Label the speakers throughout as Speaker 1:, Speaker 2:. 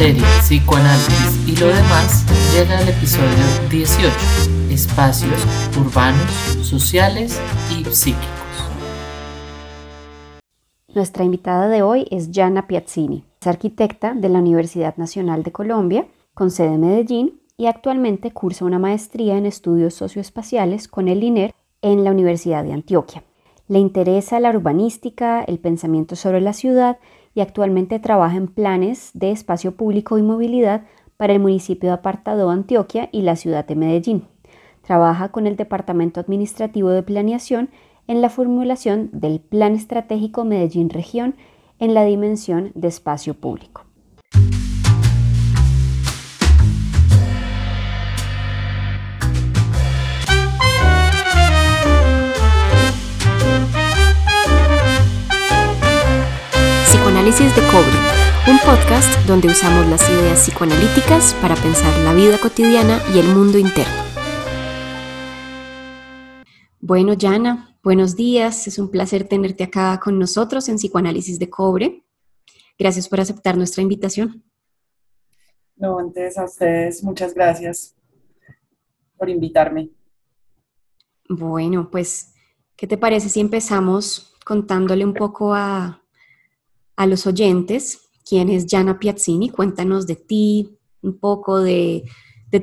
Speaker 1: serie Psicoanálisis y lo demás llega el episodio 18, espacios urbanos, sociales y psíquicos.
Speaker 2: Nuestra invitada de hoy es Jana Piazzini, es arquitecta de la Universidad Nacional de Colombia, con sede en Medellín, y actualmente cursa una maestría en estudios socioespaciales con el INER en la Universidad de Antioquia. Le interesa la urbanística, el pensamiento sobre la ciudad y actualmente trabaja en planes de espacio público y movilidad para el municipio de Apartado, Antioquia y la ciudad de Medellín. Trabaja con el Departamento Administrativo de Planeación en la formulación del Plan Estratégico Medellín Región en la dimensión de espacio público. Psicoanálisis de Cobre, un podcast donde usamos las ideas psicoanalíticas para pensar la vida cotidiana y el mundo interno. Bueno, Yana, buenos días. Es un placer tenerte acá con nosotros en Psicoanálisis de Cobre. Gracias por aceptar nuestra invitación.
Speaker 3: No, antes a ustedes, muchas gracias por invitarme.
Speaker 2: Bueno, pues, ¿qué te parece si empezamos contándole un poco a, a los oyentes quién es Jana Piazzini. Cuéntanos de ti, un poco de,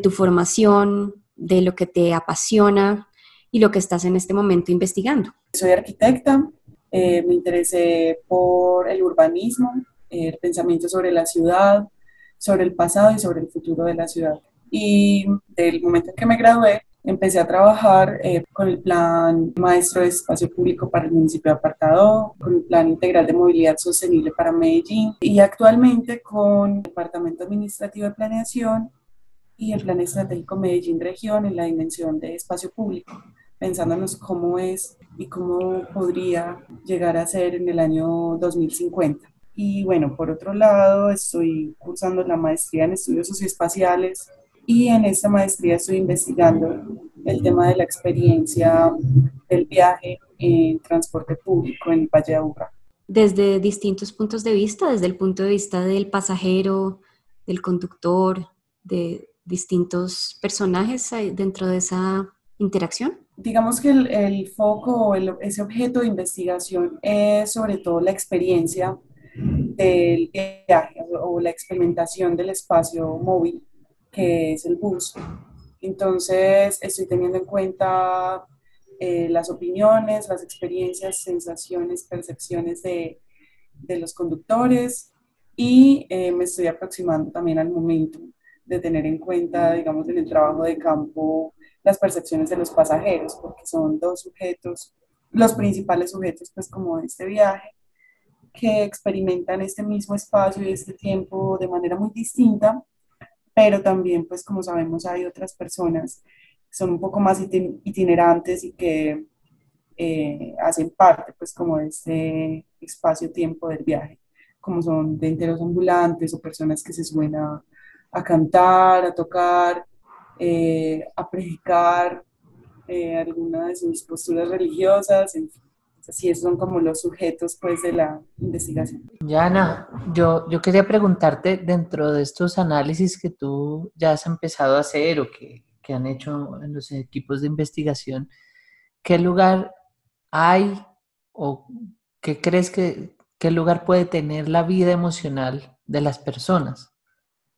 Speaker 2: tu formación, de lo que te apasiona y lo que estás en este momento investigando.
Speaker 3: Soy arquitecta, eh, me interesé por el urbanismo, el pensamiento sobre la ciudad, sobre el pasado y sobre el futuro de la ciudad. Y del momento en que me gradué, empecé a trabajar eh, con el plan maestro de espacio público para el municipio de Apartado, con el plan integral de movilidad sostenible para Medellín y actualmente con el departamento administrativo de planeación y el plan estratégico Medellín región en la dimensión de espacio público, pensándonos cómo es y cómo podría llegar a ser en el año 2050. Y bueno, por otro lado, estoy cursando la maestría en estudios socioespaciales y en esta maestría estoy investigando el tema de la experiencia del viaje en transporte público en Valle de Aburrá.
Speaker 2: Desde distintos puntos de vista, desde el punto de vista del pasajero, del conductor, de distintos personajes dentro de esa interacción?
Speaker 3: Digamos que el, el foco o ese objeto de investigación es sobre todo la experiencia del viaje o la experimentación del espacio móvil que es el bus. Entonces, estoy teniendo en cuenta eh, las opiniones, las experiencias, sensaciones, percepciones de, de los conductores y eh, me estoy aproximando también al momento de tener en cuenta, digamos, en el trabajo de campo, las percepciones de los pasajeros, porque son dos sujetos, los principales sujetos, pues, como de este viaje, que experimentan este mismo espacio y este tiempo de manera muy distinta pero también, pues como sabemos, hay otras personas que son un poco más itinerantes y que eh, hacen parte, pues como de este espacio-tiempo del viaje, como son de enteros ambulantes o personas que se suben a, cantar, a tocar, eh, a predicar eh, alguna de sus posturas religiosas, en fin así son como los sujetos pues de la investigación.
Speaker 1: Yana, yo, yo quería preguntarte dentro de estos análisis que tú ya has empezado a hacer o que, que han hecho en los equipos de investigación, ¿qué lugar hay o qué crees que qué lugar puede tener la vida emocional de las personas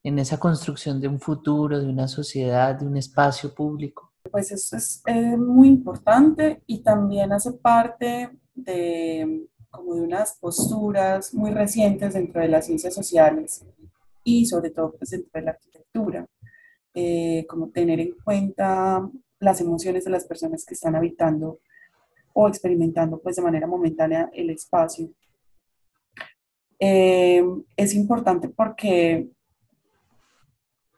Speaker 1: en esa construcción de un futuro, de una sociedad, de un espacio público?
Speaker 3: Pues eso es muy importante y también hace parte de como de unas posturas muy recientes dentro de las ciencias sociales y sobre todo pues, dentro de la arquitectura, eh, como tener en cuenta las emociones de las personas que están habitando o experimentando pues de manera momentánea el espacio. Eh, es importante porque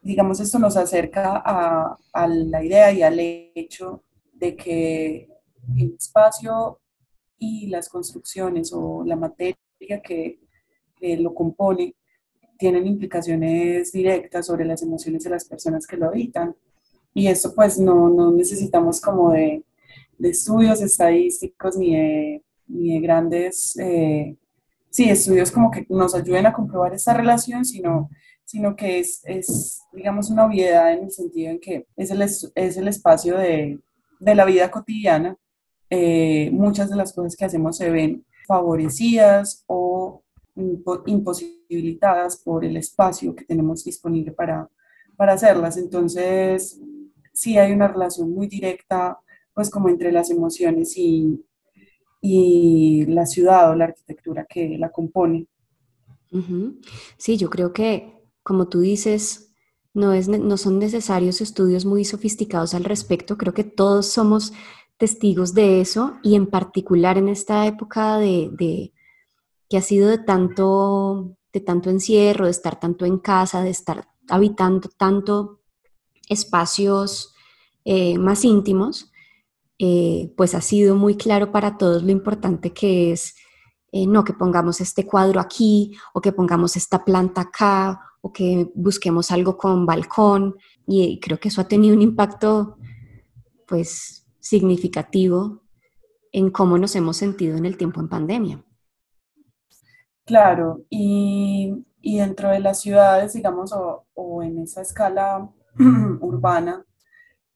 Speaker 3: digamos, esto nos acerca a, a, la idea y al hecho de que el espacio y las construcciones o la materia que, lo compone tienen implicaciones directas sobre las emociones de las personas que lo habitan. Y esto pues no, no necesitamos como de, de, estudios estadísticos ni de, ni de grandes, eh, sí, estudios como que nos ayuden a comprobar esta relación, sino sino que es, es, digamos, una obviedad en el sentido en que es el, es el espacio de, de, la vida cotidiana. Eh, muchas de las cosas que hacemos se ven favorecidas o imposibilitadas por el espacio que tenemos disponible para, para hacerlas. Entonces, sí hay una relación muy directa, pues como entre las emociones y, y la ciudad o la arquitectura que la compone.
Speaker 2: Sí, yo creo que, como tú dices, no, es, no son necesarios estudios muy sofisticados al respecto. Creo que todos somos testigos de eso y en particular en esta época de, que ha sido de tanto, de tanto encierro, de estar tanto en casa, de estar habitando tanto espacios eh, más íntimos, eh, pues ha sido muy claro para todos lo importante que es eh, no que pongamos este cuadro aquí o que pongamos esta planta acá o que busquemos algo con balcón y creo que eso ha tenido un impacto pues significativo en cómo nos hemos sentido en el tiempo en pandemia.
Speaker 3: Claro, y, y dentro de las ciudades, digamos, o, o en esa escala urbana,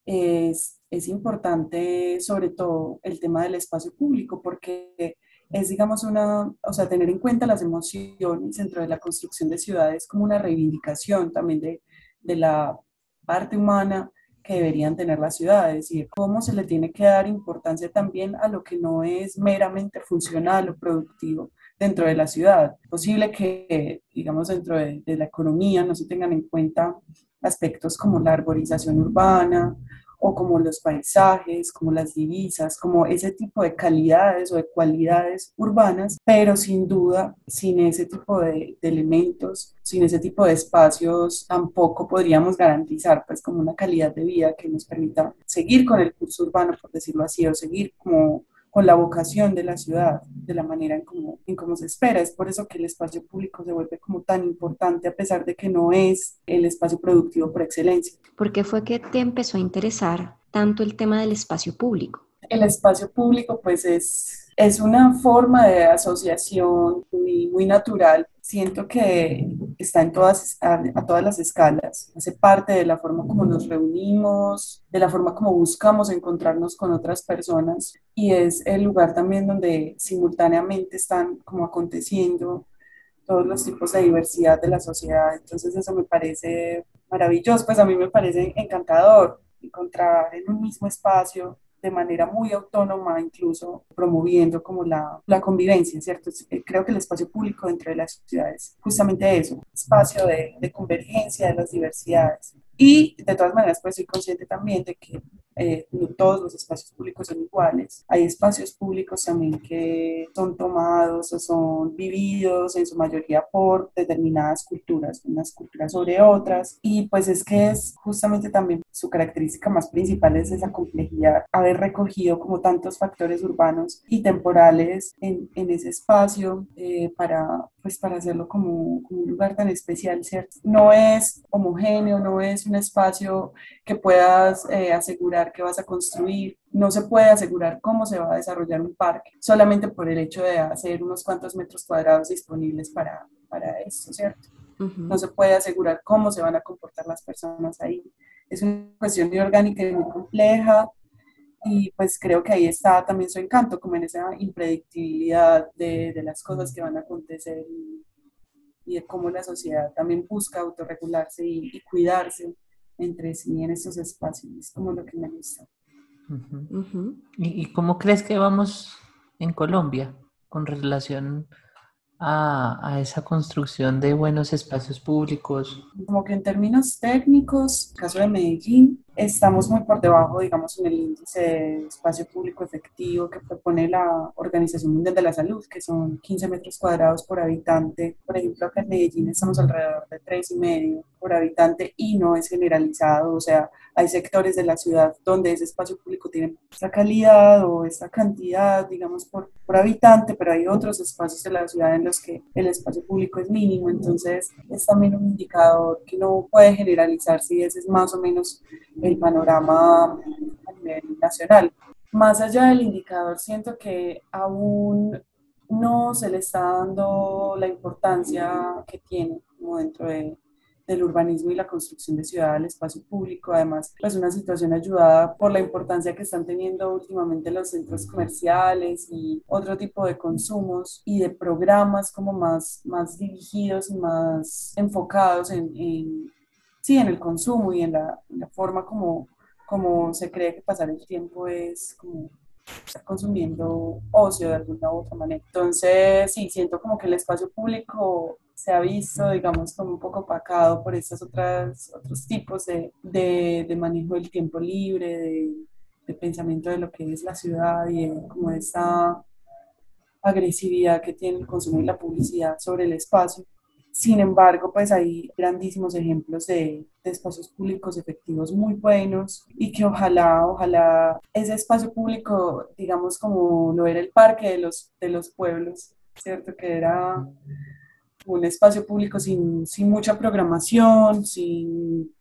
Speaker 3: es, es importante sobre todo el tema del espacio público, porque es, digamos, una, o sea, tener en cuenta las emociones dentro de la construcción de ciudades como una reivindicación también de, de la parte humana que deberían tener las ciudades y cómo se le tiene que dar importancia también a lo que no es meramente funcional o productivo dentro de la ciudad. Es posible que, digamos, dentro de, de la economía no se tengan en cuenta aspectos como la arborización urbana o como los paisajes, como las divisas, como ese tipo de calidades o de cualidades urbanas, pero sin duda, sin ese tipo de, elementos, sin ese tipo de espacios, tampoco podríamos garantizar pues como una calidad de vida que nos permita seguir con el curso urbano, por decirlo así, o seguir como con la vocación de la ciudad, de la manera en cómo, en cómo se espera. Es por eso que el espacio público se vuelve como tan importante, a pesar de que no es el espacio productivo por excelencia.
Speaker 2: ¿Por qué fue que te empezó a interesar tanto el tema del espacio público?
Speaker 3: El espacio público pues es es una forma de asociación muy, muy natural. Siento que está en todas, a, todas las escalas. Hace parte de la forma como nos reunimos, de la forma como buscamos encontrarnos con otras personas y es el lugar también donde simultáneamente están como aconteciendo todos los tipos de diversidad de la sociedad. Entonces eso me parece maravilloso, pues a mí me parece encantador encontrar en un mismo espacio de manera muy autónoma, incluso promoviendo como la, la convivencia, ¿cierto? Eh, creo que el espacio público dentro de las ciudades, justamente eso, espacio de, de convergencia de las diversidades. Y de todas maneras, pues soy consciente también de que eh, no todos los espacios públicos son iguales. Hay espacios públicos también que son tomados o son vividos en su mayoría por determinadas culturas, unas culturas sobre otras. Y pues es que es justamente también su característica más principal es esa complejidad, haber recogido como tantos factores urbanos y temporales en, en ese espacio eh, para, pues para hacerlo como, como un lugar tan especial, ¿cierto? No es homogéneo, no es un espacio que puedas eh, asegurar que vas a construir. No se puede asegurar cómo se va a desarrollar un parque solamente por el hecho de hacer unos cuantos metros cuadrados disponibles para, para esto, ¿cierto? No se puede asegurar cómo se van a comportar las personas ahí. Es una cuestión de orgánica y muy compleja y pues creo que ahí está también su encanto, como en esa impredictibilidad de, de las cosas que van a acontecer y, y, de cómo la sociedad también busca autorregularse y, y cuidarse entre sí en esos espacios. Es como lo que me gusta.
Speaker 1: ¿Y, cómo crees que vamos en Colombia con relación a, esa construcción de buenos espacios públicos?
Speaker 3: Como que en términos técnicos, caso de Medellín, estamos muy por debajo, digamos, en el índice de espacio público efectivo que propone la Organización Mundial de la Salud, que son 15 metros cuadrados por habitante. Por ejemplo, acá en Medellín estamos alrededor de 3,5 por habitante y no es generalizado, o sea, hay sectores de la ciudad donde ese espacio público tiene esta calidad o esta cantidad, digamos, por, por habitante, pero hay otros espacios de la ciudad en los que el espacio público es mínimo, entonces es también un indicador que no puede generalizarse y ese es más o menos el panorama a nivel nacional. Más allá del indicador, siento que aún no se le está dando la importancia que tiene como dentro de del urbanismo y la construcción de ciudad al espacio público. Además, pues una situación ayudada por la importancia que están teniendo últimamente los centros comerciales y otro tipo de consumos y de programas como más, más dirigidos y más enfocados en, en sí, en el consumo y en la, forma como, como se cree que pasar el tiempo es como estar consumiendo ocio de alguna u otra manera. Entonces, sí, siento como que el espacio público se ha visto, digamos, como un poco opacado por estos otras, otros tipos de, de, manejo del tiempo libre, de, pensamiento de lo que es la ciudad y como esa agresividad que tiene el consumo y la publicidad sobre el espacio. Sin embargo, pues hay grandísimos ejemplos de, espacios públicos efectivos muy buenos y que ojalá, ojalá ese espacio público, digamos como lo era el parque de los, de los pueblos, ¿cierto? Que era un espacio público sin, sin mucha programación, sin,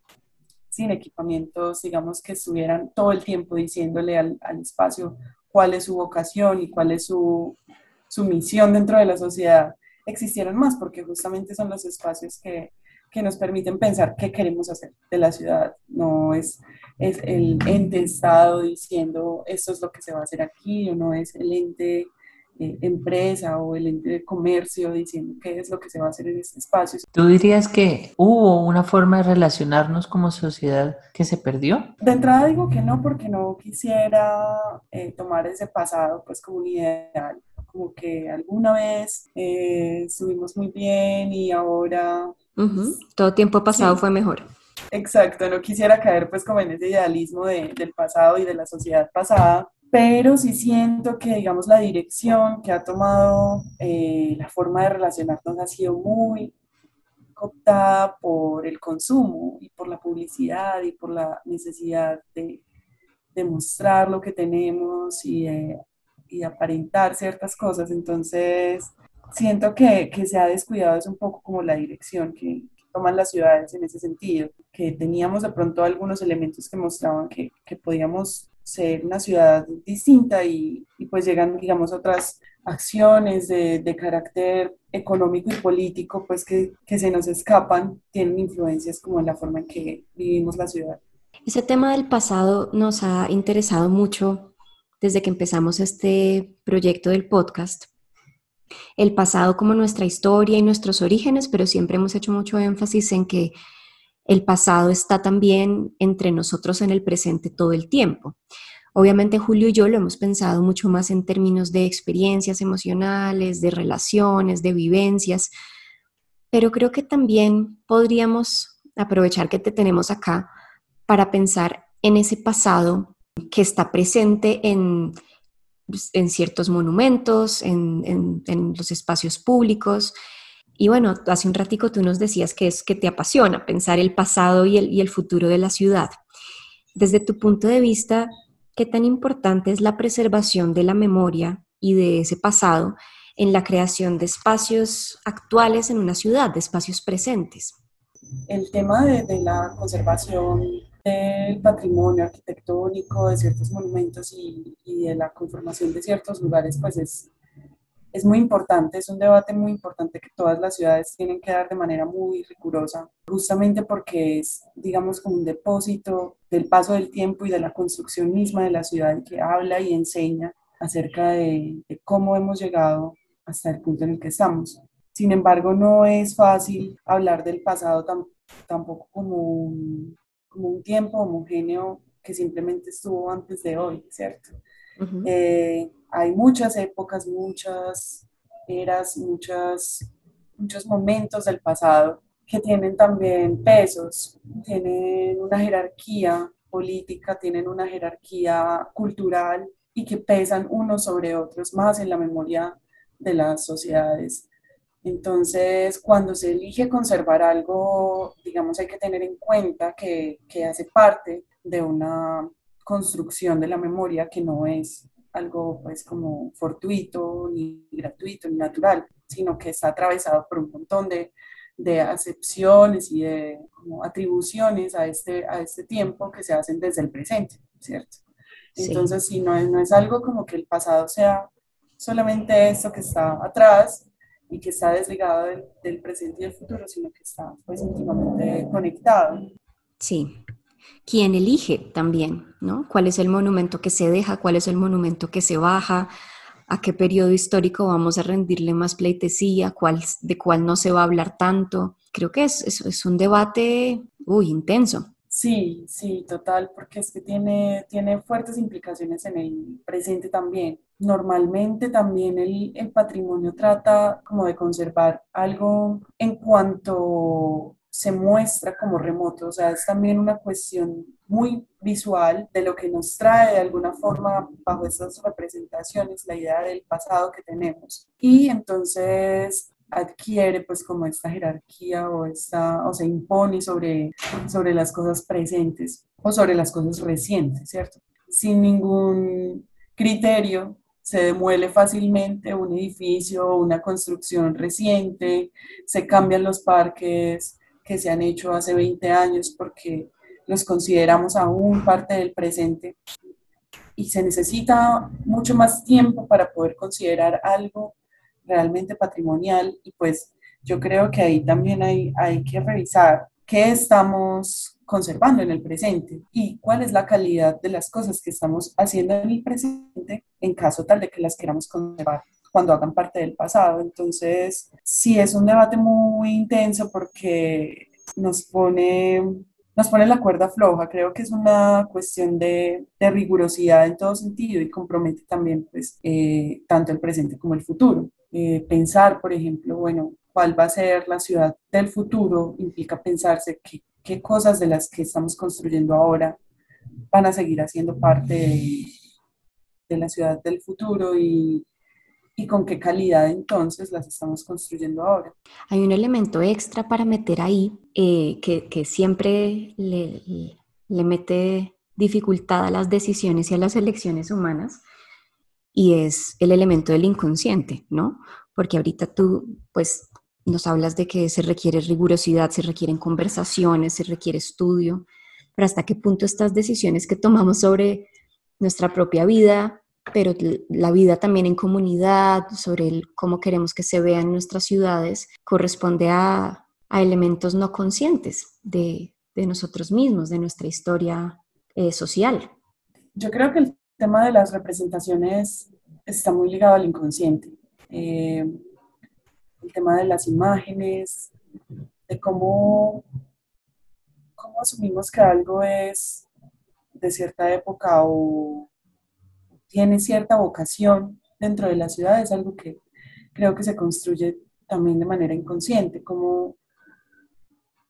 Speaker 3: sin equipamientos, digamos, que estuvieran todo el tiempo diciéndole al, al espacio cuál es su vocación y cuál es su, su misión dentro de la sociedad existieron más, porque justamente son los espacios que, que nos permiten pensar qué queremos hacer de la ciudad. No es, es el ente Estado diciendo esto es lo que se va a hacer aquí, o no es el ente eh, empresa o el ente de comercio diciendo qué es lo que se va a hacer en este espacio.
Speaker 1: ¿Tú dirías que hubo una forma de relacionarnos como sociedad que se perdió?
Speaker 3: De entrada digo que no, porque no quisiera eh, tomar ese pasado pues como un ideal como que alguna vez eh, estuvimos muy bien y ahora...
Speaker 2: Todo tiempo pasado fue mejor.
Speaker 3: Exacto, no quisiera caer pues como en ese idealismo de, del pasado y de la sociedad pasada, pero sí siento que digamos la dirección que ha tomado eh, la forma de relacionarnos ha sido muy cooptada por el consumo y por la publicidad y por la necesidad de, de mostrar lo que tenemos y de y aparentar ciertas cosas. Entonces, siento que, que, se ha descuidado es un poco como la dirección que, toman las ciudades en ese sentido, que teníamos de pronto algunos elementos que mostraban que, que podíamos ser una ciudad distinta y, y, pues llegan, digamos, otras acciones de, de, carácter económico y político, pues que, que se nos escapan, tienen influencias como en la forma en que vivimos la ciudad.
Speaker 2: Ese tema del pasado nos ha interesado mucho desde que empezamos este proyecto del podcast. El pasado como nuestra historia y nuestros orígenes, pero siempre hemos hecho mucho énfasis en que el pasado está también entre nosotros en el presente todo el tiempo. Obviamente Julio y yo lo hemos pensado mucho más en términos de experiencias emocionales, de relaciones, de vivencias, pero creo que también podríamos aprovechar que te tenemos acá para pensar en ese pasado que está presente en, pues, en ciertos monumentos, en, en, los espacios públicos. Y bueno, hace un ratico tú nos decías que es que te apasiona pensar el pasado y el, y el futuro de la ciudad. Desde tu punto de vista, ¿qué tan importante es la preservación de la memoria y de ese pasado en la creación de espacios actuales en una ciudad, de espacios presentes?
Speaker 3: El tema de, de la conservación del patrimonio arquitectónico, de ciertos monumentos y, y, de la conformación de ciertos lugares, pues es, es muy importante, es un debate muy importante que todas las ciudades tienen que dar de manera muy rigurosa, justamente porque es, digamos, como un depósito del paso del tiempo y de la construcción misma de la ciudad que habla y enseña acerca de, de cómo hemos llegado hasta el punto en el que estamos. Sin embargo, no es fácil hablar del pasado tam, tampoco como un, como un tiempo homogéneo que simplemente estuvo antes de hoy, ¿cierto? Uh -huh. eh, hay muchas épocas, muchas eras, muchas, muchos momentos del pasado que tienen también pesos, tienen una jerarquía política, tienen una jerarquía cultural y que pesan unos sobre otros más en la memoria de las sociedades. Entonces, cuando se elige conservar algo, digamos, hay que tener en cuenta que, que, hace parte de una construcción de la memoria que no es algo pues como fortuito, ni gratuito, ni natural, sino que está atravesado por un montón de, de acepciones y de como, atribuciones a este, a este tiempo que se hacen desde el presente, ¿cierto? Entonces, sí. si no es, no es algo como que el pasado sea solamente esto que está atrás, y que está desligado del, presente y del futuro, sino que está pues íntimamente conectado.
Speaker 2: Sí. ¿Quién elige también, ¿no? ¿Cuál es el monumento que se deja? ¿Cuál es el monumento que se baja? ¿A qué periodo histórico vamos a rendirle más pleitesía? ¿Cuál, ¿De cuál no se va a hablar tanto? Creo que es, es, es un debate, uy, intenso.
Speaker 3: Sí, sí, total, porque es que tiene, tiene fuertes implicaciones en el presente también. Normalmente también el, el patrimonio trata como de conservar algo en cuanto se muestra como remoto, o sea, es también una cuestión muy visual de lo que nos trae de alguna forma bajo estas representaciones la idea del pasado que tenemos. Y entonces adquiere pues como esta jerarquía o, esta, o se impone sobre, sobre las cosas presentes o sobre las cosas recientes, ¿cierto? Sin ningún criterio se demuele fácilmente un edificio, una construcción reciente, se cambian los parques que se han hecho hace 20 años porque los consideramos aún parte del presente y se necesita mucho más tiempo para poder considerar algo realmente patrimonial y pues yo creo que ahí también hay, hay que revisar qué estamos conservando en el presente y cuál es la calidad de las cosas que estamos haciendo en el presente en caso tal de que las queramos conservar cuando hagan parte del pasado. Entonces, sí es un debate muy intenso porque nos pone nos pone la cuerda floja. Creo que es una cuestión de, de rigurosidad en todo sentido y compromete también pues, eh, tanto el presente como el futuro. Eh, pensar, por ejemplo, bueno, cuál va a ser la ciudad del futuro implica pensarse qué, qué cosas de las que estamos construyendo ahora van a seguir haciendo parte de, la ciudad del futuro y, con qué calidad entonces las estamos construyendo ahora.
Speaker 2: Hay un elemento extra para meter ahí eh, que, que, siempre le, le, mete dificultad a las decisiones y a las elecciones humanas y es el elemento del inconsciente, ¿no? Porque ahorita tú, pues, nos hablas de que se requiere rigurosidad, se requieren conversaciones, se requiere estudio, pero hasta qué punto estas decisiones que tomamos sobre nuestra propia vida pero la vida también en comunidad, sobre cómo queremos que se vean nuestras ciudades, corresponde a, elementos no conscientes de, nosotros mismos, de nuestra historia eh, social.
Speaker 3: Yo creo que el tema de las representaciones está muy ligado al inconsciente. Eh, el tema de las imágenes, de cómo, cómo asumimos que algo es de cierta época o tiene cierta vocación dentro de la ciudad es algo que creo que se construye también de manera inconsciente, como,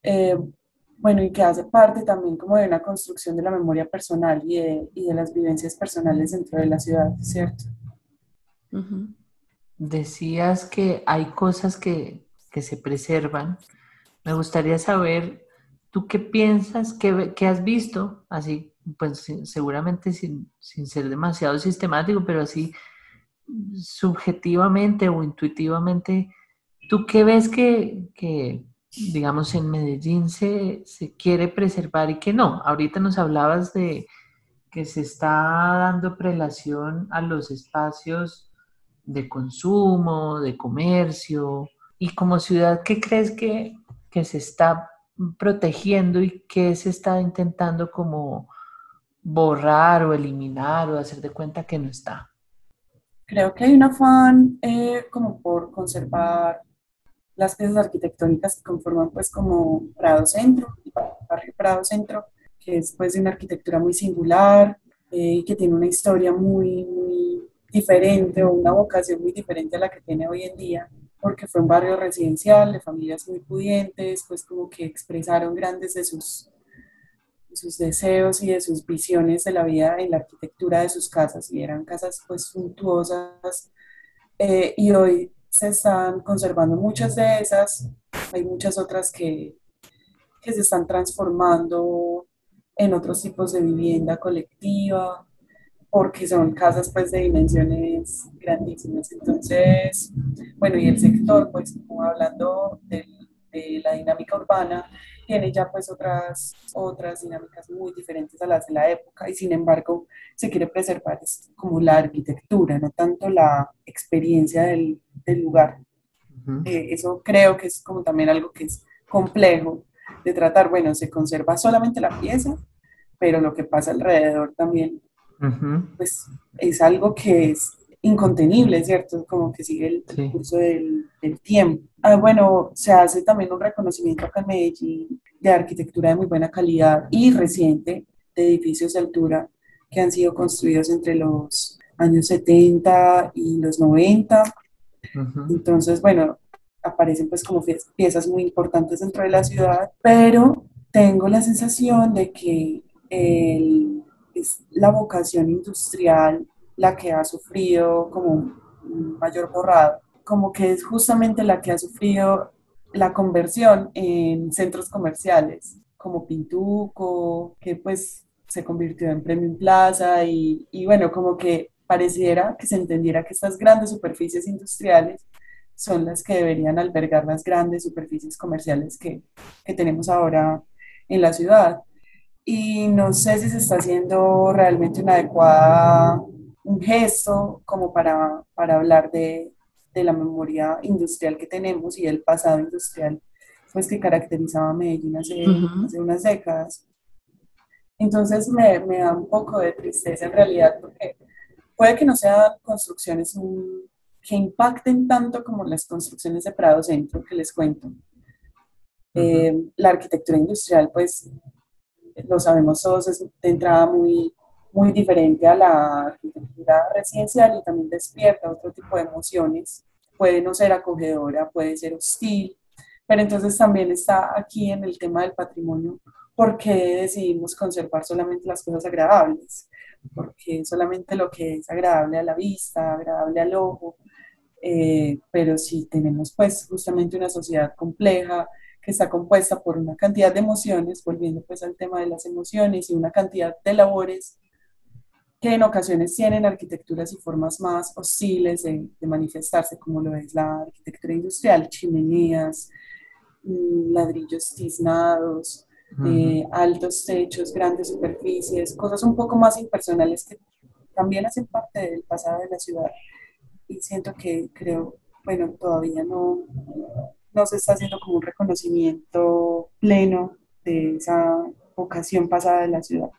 Speaker 3: eh, bueno, y que hace parte también como de una construcción de la memoria personal y de, las vivencias personales dentro de la ciudad, ¿cierto?
Speaker 1: Decías que hay cosas que, que, se preservan. Me gustaría saber, ¿tú qué piensas, qué, qué has visto, así pues seguramente sin, ser demasiado sistemático, pero así subjetivamente o intuitivamente, ¿tú qué ves que, digamos, en Medellín se, se, quiere preservar y que no? Ahorita nos hablabas de que se está dando prelación a los espacios de consumo, de comercio, y como ciudad, ¿qué crees que, que se está protegiendo y qué se está intentando como borrar o eliminar o hacer de cuenta que no está?
Speaker 3: Creo que hay un afán eh, como por conservar las piezas arquitectónicas que conforman pues como Prado Centro, el barrio Prado Centro, que es pues de una arquitectura muy singular eh, y que tiene una historia muy, muy diferente o una vocación muy diferente a la que tiene hoy en día, porque fue un barrio residencial de familias muy pudientes, pues como que expresaron grandes de sus sus deseos y de sus visiones de la vida en la arquitectura de sus casas y eran casas pues suntuosas eh, y hoy se están conservando muchas de esas, hay muchas otras que, que se están transformando en otros tipos de vivienda colectiva porque son casas pues de dimensiones grandísimas. Entonces, bueno, y el sector, pues como hablando de, de la dinámica urbana, tiene ya pues otras, otras dinámicas muy diferentes a las de la época y sin embargo se quiere preservar como la arquitectura, no tanto la experiencia del, del lugar. Eh, eso creo que es como también algo que es complejo de tratar. Bueno, se conserva solamente la pieza, pero lo que pasa alrededor también, pues es algo que es incontenible, ¿cierto? Como que sigue el, curso del, tiempo. Ah, bueno, se hace también un reconocimiento acá en Medellín de arquitectura de muy buena calidad y reciente de edificios de altura que han sido construidos entre los años 70 y los 90. Entonces, bueno, aparecen pues como piezas muy importantes dentro de la ciudad, pero tengo la sensación de que es la vocación industrial la que ha sufrido como un mayor borrado, como que es justamente la que ha sufrido la conversión en centros comerciales, como Pintuco, que pues se convirtió en Premium Plaza y, y bueno, como que pareciera que se entendiera que estas grandes superficies industriales son las que deberían albergar las grandes superficies comerciales que, que tenemos ahora en la ciudad. Y no sé si se está haciendo realmente una adecuada un gesto como para, para hablar de, de, la memoria industrial que tenemos y el pasado industrial pues que caracterizaba a Medellín hace, hace unas décadas. Entonces me, me, da un poco de tristeza en realidad porque puede que no sean construcciones que impacten tanto como las construcciones de Prado Centro que les cuento. Eh, la arquitectura industrial, pues lo sabemos todos, es de entrada muy, muy diferente a la arquitectura residencial y también despierta otro tipo de emociones. Puede no ser acogedora, puede ser hostil, pero entonces también está aquí en el tema del patrimonio, ¿por qué decidimos conservar solamente las cosas agradables? Porque solamente lo que es agradable a la vista, agradable al ojo, eh, pero si tenemos pues justamente una sociedad compleja, que está compuesta por una cantidad de emociones, volviendo pues al tema de las emociones y una cantidad de labores que en ocasiones tienen arquitecturas y formas más hostiles de, manifestarse, como lo es la arquitectura industrial, chimeneas, mm, ladrillos tiznados, eh, altos techos, grandes superficies, cosas un poco más impersonales que también hacen parte del pasado de la ciudad. Y siento que creo, bueno, todavía no, no se está haciendo como un reconocimiento pleno de esa vocación pasada de la ciudad.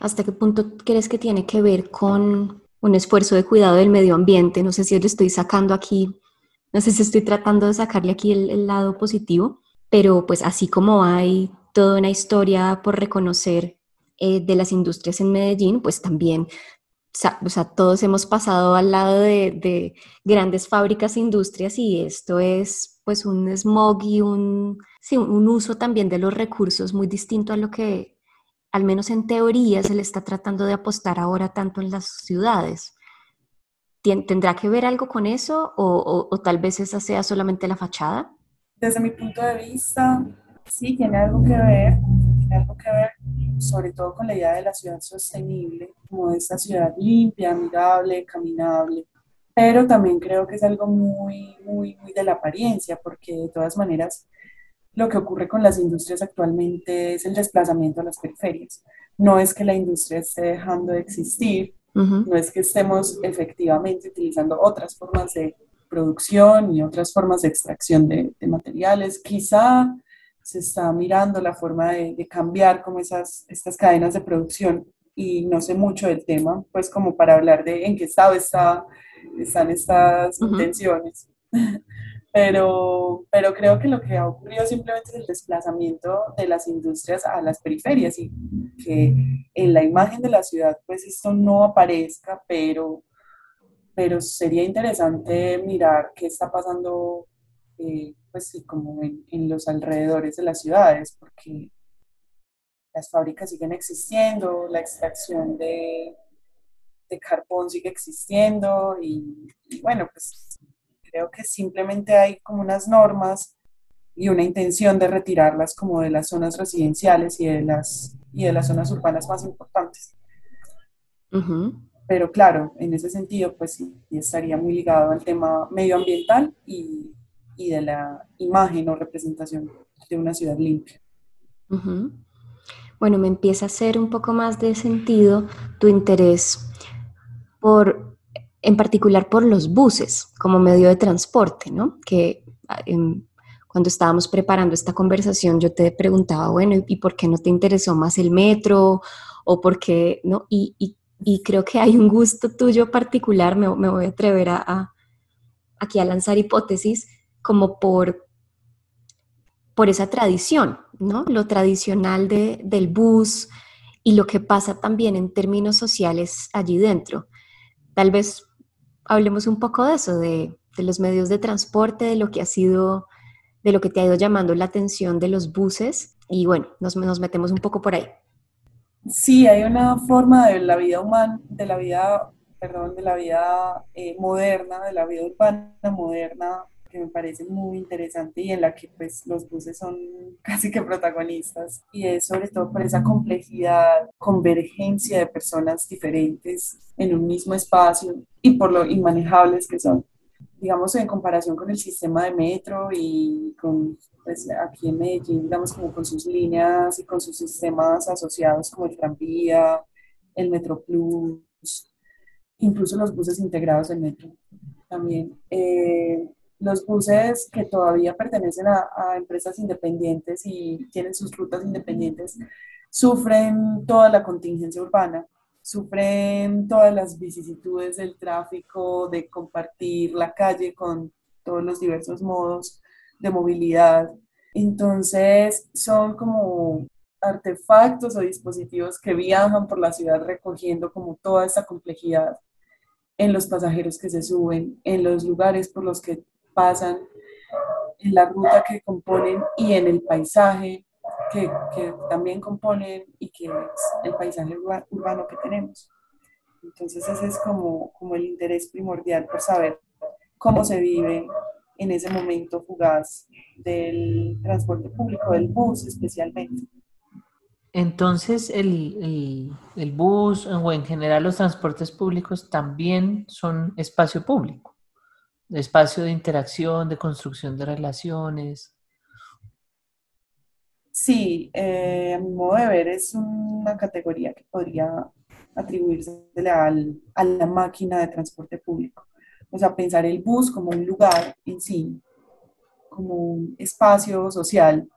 Speaker 2: ¿Hasta qué punto crees que tiene que ver con un esfuerzo de cuidado del medio ambiente? No sé si lo estoy sacando aquí, no sé si estoy tratando de sacarle aquí el, lado positivo, pero pues así como hay toda una historia por reconocer eh, de las industrias en Medellín, pues también o sea, todos hemos pasado al lado de, de, grandes fábricas e industrias y esto es pues un smog y un, sí, un uso también de los recursos muy distinto a lo que al menos en teoría, se le está tratando de apostar ahora tanto en las ciudades. ¿Tendrá que ver algo con eso o, tal vez esa sea solamente la fachada?
Speaker 3: Desde mi punto de vista, sí, tiene algo que ver, tiene algo que ver sobre todo con la idea de la ciudad sostenible, como esta ciudad limpia, amigable, caminable, pero también creo que es algo muy, muy, muy de la apariencia, porque de todas maneras lo que ocurre con las industrias actualmente es el desplazamiento a las periferias. No es que la industria esté dejando de existir, no es que estemos efectivamente utilizando otras formas de producción y otras formas de extracción de, materiales. Quizá se está mirando la forma de, cambiar como esas, estas cadenas de producción y no sé mucho del tema, pues como para hablar de en qué estado está, están estas intenciones. pero, pero creo que lo que ha ocurrido simplemente es el desplazamiento de las industrias a las periferias y que en la imagen de la ciudad pues esto no aparezca, pero, pero sería interesante mirar qué está pasando eh, pues sí, como en, en, los alrededores de las ciudades, porque las fábricas siguen existiendo, la extracción de, de carbón sigue existiendo y, y bueno, pues Creo que simplemente hay como unas normas y una intención de retirarlas como de las zonas residenciales y de las, y de las zonas urbanas más importantes. Pero claro, en ese sentido, pues sí, estaría muy ligado al tema medioambiental y, y de la imagen o representación de una ciudad limpia.
Speaker 2: Bueno, me empieza a hacer un poco más de sentido tu interés por en particular por los buses como medio de transporte, ¿no? Que ah, cuando estábamos preparando esta conversación yo te preguntaba, bueno, ¿y por qué no te interesó más el metro? ¿O por qué no? Y, creo que hay un gusto tuyo particular, me, voy a atrever a, aquí a lanzar hipótesis, como por, por esa tradición, ¿no? Lo tradicional de, del bus y lo que pasa también en términos sociales allí dentro. Tal vez hablemos un poco de eso, de, los medios de transporte, de lo que ha sido, de lo que te ha ido llamando la atención de los buses y bueno, nos metemos un poco por ahí.
Speaker 3: Sí, hay una forma de la vida humana, de la vida, perdón, de la vida eh, moderna, de la vida urbana moderna, que me parece muy interesante y en la que pues los buses son casi que protagonistas y es sobre todo por esa complejidad, convergencia de personas diferentes en un mismo espacio y por lo inmanejables que son. Digamos, en comparación con el sistema de metro y con, pues aquí en Medellín, digamos, como con sus líneas y con sus sistemas asociados como el tranvía, el Metro Plus, incluso los buses integrados del metro también. Eh, los buses que todavía pertenecen a, empresas independientes y tienen sus rutas independientes sufren toda la contingencia urbana, sufren todas las vicisitudes del tráfico, de compartir la calle con todos los diversos modos de movilidad. Entonces son como artefactos o dispositivos que viajan por la ciudad recogiendo como toda esa complejidad en los pasajeros que se suben, en los lugares por los que pasan, en la ruta que componen y en el paisaje que, que también componen y que es el paisaje urbano que tenemos. Entonces ese es como, como el interés primordial por saber cómo se vive en ese momento fugaz del transporte público, del bus especialmente.
Speaker 1: Entonces, el, el, el, bus o en general los transportes públicos también son espacio público espacio de interacción, de construcción de relaciones.
Speaker 3: Sí, eh, a mi modo de ver es una categoría que podría atribuirse a la máquina de transporte público. O sea, pensar el bus como un lugar en sí, como un espacio social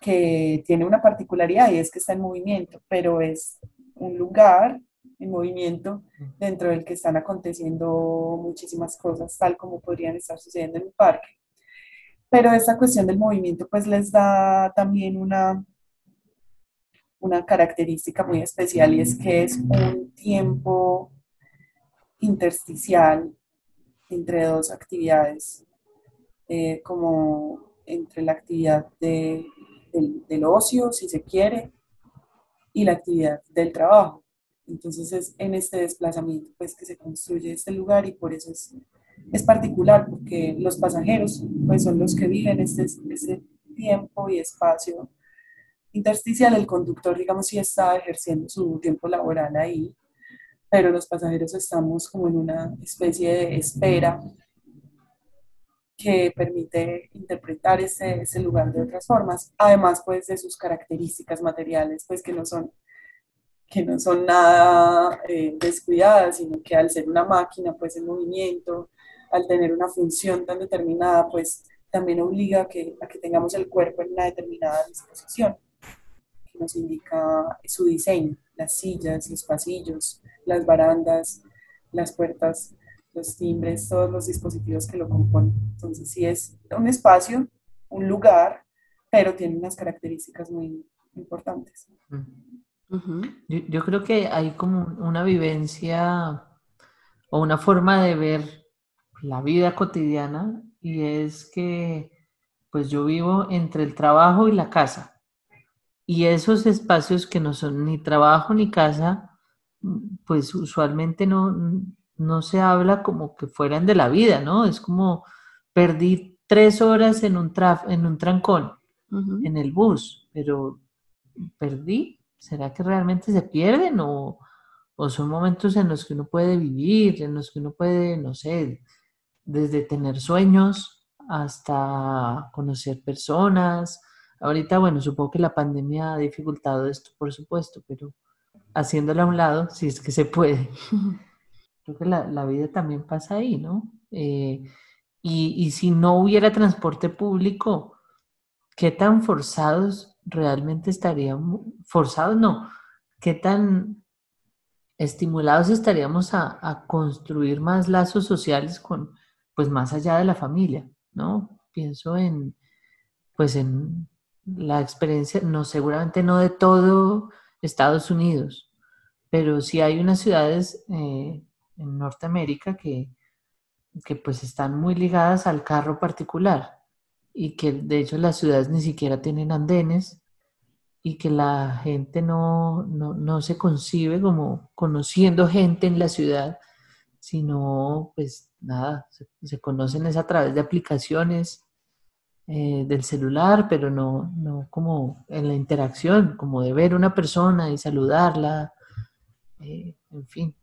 Speaker 3: que tiene una particularidad y es que está en movimiento, pero es un lugar en movimiento dentro del que están aconteciendo muchísimas cosas, tal como podrían estar sucediendo en un parque. Pero esta cuestión del movimiento pues les da también una, una característica muy especial y es que es un tiempo intersticial entre dos actividades, eh, como entre la actividad de, del, del ocio, si se quiere, y la actividad del trabajo. Entonces es en este desplazamiento pues que se construye este lugar y por eso es, es particular, porque los pasajeros pues son los que viven este, este tiempo y espacio intersticial. El conductor, digamos, sí está ejerciendo su tiempo laboral ahí, pero los pasajeros estamos como en una especie de espera que permite interpretar ese, ese lugar de otras formas, además pues de sus características materiales, pues que no son que no son nada eh, descuidadas, sino que al ser una máquina, pues en movimiento, al tener una función tan determinada, pues también obliga a que, a que tengamos el cuerpo en una determinada disposición, que nos indica su diseño, las sillas, los pasillos, las barandas, las puertas, los timbres, todos los dispositivos que lo componen. Entonces sí es un espacio, un lugar, pero tiene unas características muy importantes.
Speaker 1: yo, creo que hay como una vivencia o una forma de ver la vida cotidiana y es que pues yo vivo entre el trabajo y la casa. Y esos espacios que no son ni trabajo ni casa, pues usualmente no, no se habla como que fueran de la vida, ¿no? Es como perdí tres horas en un, en un trancón, en el bus, pero perdí ¿será que realmente se pierden o, son momentos en los que uno puede vivir, en los que uno puede, no sé, desde tener sueños hasta conocer personas? Ahorita, bueno, supongo que la pandemia ha dificultado esto, por supuesto, pero haciéndolo a un lado, si es que se puede. creo que la, vida también pasa ahí, ¿no? Eh, y, y, si no hubiera transporte público, ¿qué tan forzados realmente estaríamos? Forzados no, ¿qué tan estimulados estaríamos a, construir más lazos sociales con, pues más allá de la familia, ¿no? Pienso en, pues en la experiencia, no, seguramente no de todo Estados Unidos, pero sí hay unas ciudades eh, en Norteamérica que, que pues están muy ligadas al carro particular y que de hecho las ciudades ni siquiera tienen andenes y que la gente no, no, se concibe como conociendo gente en la ciudad, sino pues nada, se, conocen es a través de aplicaciones eh, del celular, pero no, no como en la interacción, como de ver una persona y saludarla, eh, en fin.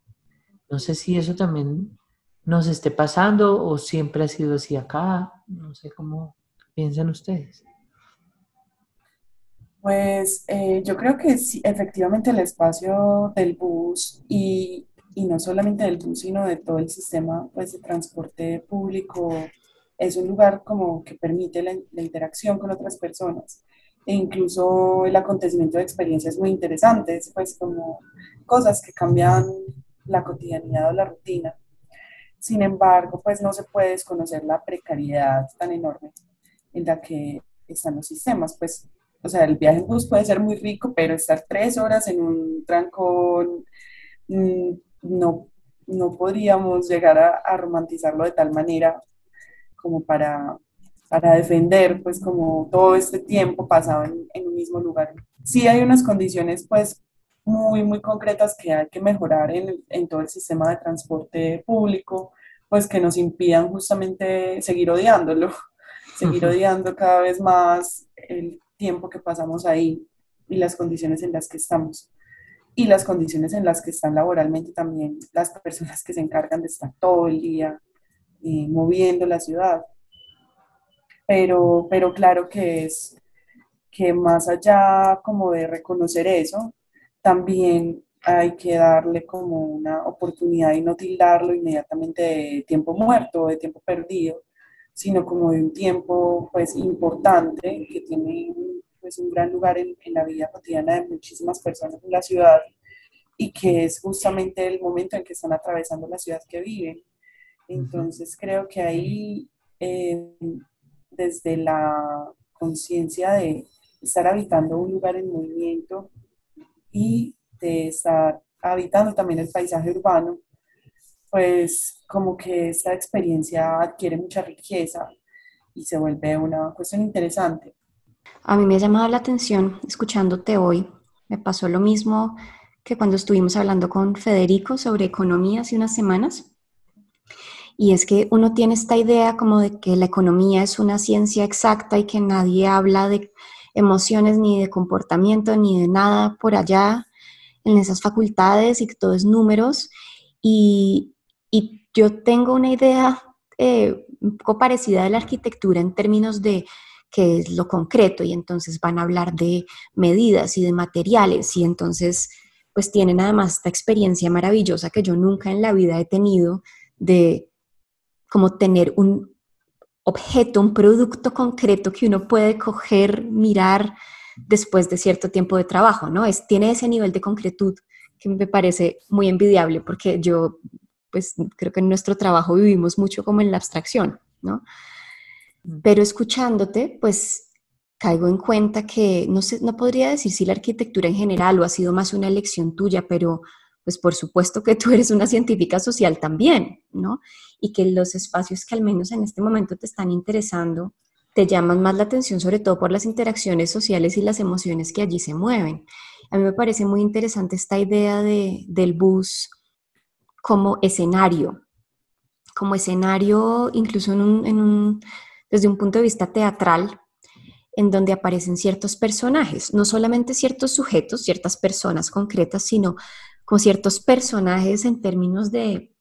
Speaker 1: No sé si eso también nos esté pasando o siempre ha sido así acá, no sé cómo piensan ustedes.
Speaker 3: Pues eh, yo creo que sí, efectivamente el espacio del bus y, no solamente del bus, sino de todo el sistema pues, de transporte público es un lugar como que permite la, interacción con otras personas e incluso el acontecimiento de experiencias muy interesantes, pues como cosas que cambian la cotidianidad o la rutina. Sin embargo, pues no se puede desconocer la precariedad tan enorme en la que están los sistemas, pues o sea, el viaje en bus puede ser muy rico, pero estar tres horas en un trancón, mm, no, no podríamos llegar a, romantizarlo de tal manera como para, para defender, pues, como todo este tiempo pasado en, en un mismo lugar. Sí hay unas condiciones, pues, muy, muy concretas que hay que mejorar en, en todo el sistema de transporte público, pues que nos impidan justamente seguir odiándolo, seguir odiando cada vez más el tiempo que pasamos ahí y las condiciones en las que estamos. Y las condiciones en las que están laboralmente también las personas que se encargan de estar todo el día eh, moviendo la ciudad. Pero, pero claro que es que más allá como de reconocer eso, también hay que darle como una oportunidad y no tildarlo inmediatamente de tiempo muerto, de tiempo perdido, sino como de un tiempo pues importante que tiene pues, un gran lugar en, en, la vida cotidiana de muchísimas personas en la ciudad y que es justamente el momento en que están atravesando la ciudad que viven. Entonces creo que ahí, eh, desde la conciencia de estar habitando un lugar en movimiento y de estar habitando también el paisaje urbano, pues como que esta experiencia adquiere mucha riqueza y se vuelve una cuestión interesante.
Speaker 2: A mí me ha llamado la atención, escuchándote hoy, me pasó lo mismo que cuando estuvimos hablando con Federico sobre economía hace unas semanas. Y es que uno tiene esta idea como de que la economía es una ciencia exacta y que nadie habla de emociones ni de comportamiento ni de nada por allá en esas facultades y que todo es números. Y, y yo tengo una idea eh, un poco parecida de la arquitectura en términos de qué es lo concreto y entonces van a hablar de medidas y de materiales y entonces pues tienen además esta experiencia maravillosa que yo nunca en la vida he tenido de como tener un objeto, un producto concreto que uno puede coger, mirar después de cierto tiempo de trabajo, ¿no? Es, tiene ese nivel de concretud que me parece muy envidiable porque yo pues creo que en nuestro trabajo vivimos mucho como en la abstracción, ¿no? Mm. Pero escuchándote, pues caigo en cuenta que no sé, no podría decir si la arquitectura en general o ha sido más una elección tuya, pero pues por supuesto que tú eres una científica social también, ¿no? Y que los espacios que al menos en este momento te están interesando te llaman más la atención, sobre todo por las interacciones sociales y las emociones que allí se mueven. A mí me parece muy interesante esta idea de, del bus como escenario, como escenario incluso desde un punto de vista teatral, en donde aparecen ciertos personajes, no solamente ciertos sujetos, ciertas personas concretas, sino como ciertos personajes en términos de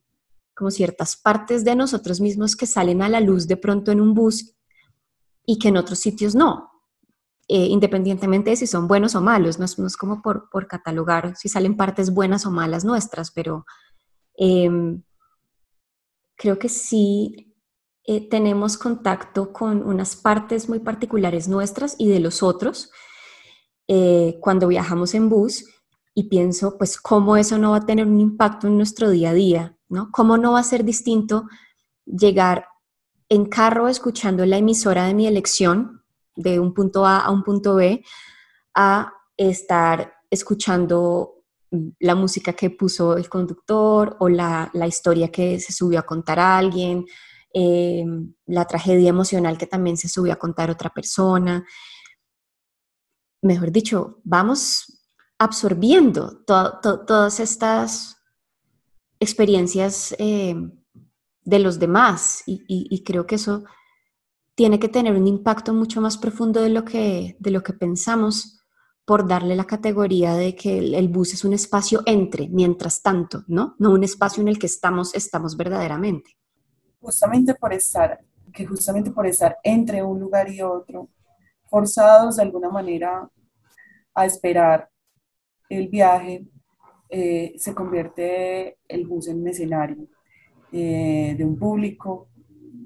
Speaker 2: como ciertas partes de nosotros mismos que salen a la luz de pronto en un bus y que en otros sitios no, eh, independientemente de si son buenos o malos, no es, como por, catalogar si salen partes buenas o malas nuestras, pero Em, creo que sí eh, tenemos contacto con unas partes muy particulares nuestras y de los otros. Eh, cuando viajamos en bus y pienso, pues, cómo eso no va a tener un impacto en nuestro día a día, ¿no? ¿Cómo no va a ser distinto llegar en carro escuchando la emisora de mi elección de un punto A a un punto B a estar escuchando la música que puso el conductor o la, historia que se subió a contar a alguien, eh, la tragedia emocional que también se subió a contar otra persona. Mejor dicho, vamos absorbiendo todas estas experiencias eh, de los demás y, creo que eso tiene que tener un impacto mucho más profundo de lo que, de lo que pensamos por darle la categoría de que el, bus es un espacio entre, mientras tanto, ¿no? No un espacio en el que estamos, estamos verdaderamente.
Speaker 3: Justamente por estar, que justamente por estar entre un lugar y otro, forzados de alguna manera a esperar el viaje, eh, se convierte el bus en un escenario eh, de un público,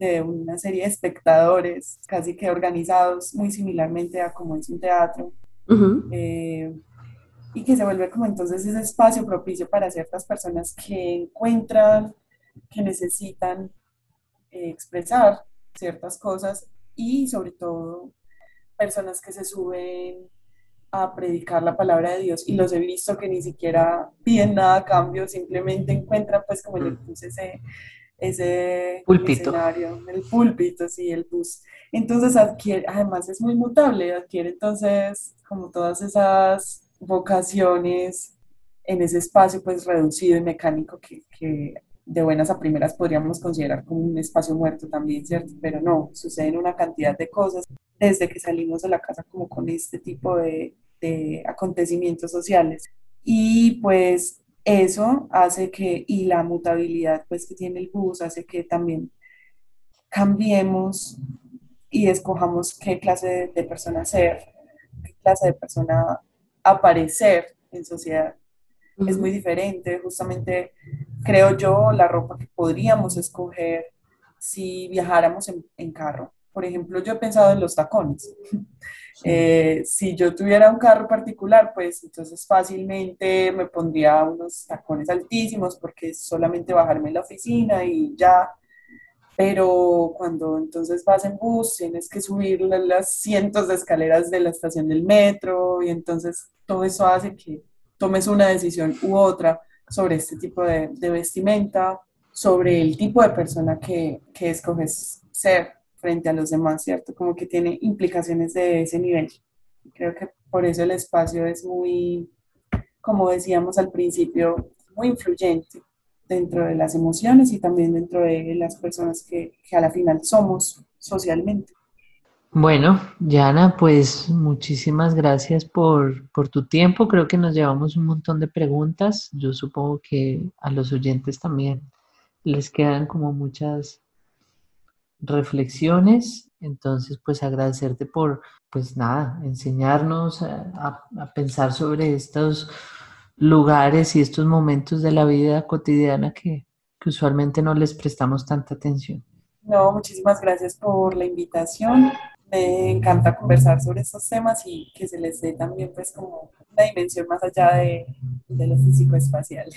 Speaker 3: de una serie de espectadores casi que organizados muy similarmente a como es un teatro, eh, y que se vuelve como entonces ese espacio propicio para ciertas personas que encuentran, que necesitan eh, expresar ciertas cosas y sobre todo personas que se suben a predicar la palabra de Dios y los he visto que ni siquiera piden nada a cambio, simplemente encuentran pues como le puse ese, ese
Speaker 1: púlpito.
Speaker 3: escenario, el púlpito, sí, el bus. Entonces adquiere, además es muy mutable, adquiere entonces como todas esas vocaciones en ese espacio pues reducido y mecánico que, que de buenas a primeras podríamos considerar como un espacio muerto también, ¿cierto? Pero no, suceden una cantidad de cosas desde que salimos de la casa como con este tipo de, de acontecimientos sociales. Y pues eso hace que, y la mutabilidad pues que tiene el bus hace que también cambiemos y escojamos qué clase de persona ser, qué clase de persona aparecer en sociedad. Es muy diferente, justamente creo yo, la ropa que podríamos escoger si viajáramos en, en carro. Por ejemplo, yo he pensado en los tacones. Eh, si yo tuviera un carro particular, pues entonces fácilmente me pondría unos tacones altísimos porque es solamente bajarme en la oficina y ya. Pero cuando entonces vas en bus, tienes que subir las cientos de escaleras de la estación del metro y entonces todo eso hace que tomes una decisión u otra sobre este tipo de, de vestimenta, sobre el tipo de persona que, que escoges ser frente a los demás, ¿cierto? Como que tiene implicaciones de ese nivel. Creo que por eso el espacio es muy, como decíamos al principio, muy influyente dentro de las emociones y también dentro de las personas que, que a la final somos socialmente.
Speaker 1: Bueno, Yana, pues muchísimas gracias por, por, tu tiempo. Creo que nos llevamos un montón de preguntas. Yo supongo que a los oyentes también les quedan como muchas reflexiones. Entonces, pues agradecerte por, pues nada, enseñarnos a, pensar sobre estos lugares y estos momentos de la vida cotidiana que, usualmente no les prestamos tanta atención.
Speaker 3: No, muchísimas gracias por la invitación. Me encanta conversar sobre estos temas y que se les dé también pues como una dimensión más allá de, de lo físico espacial.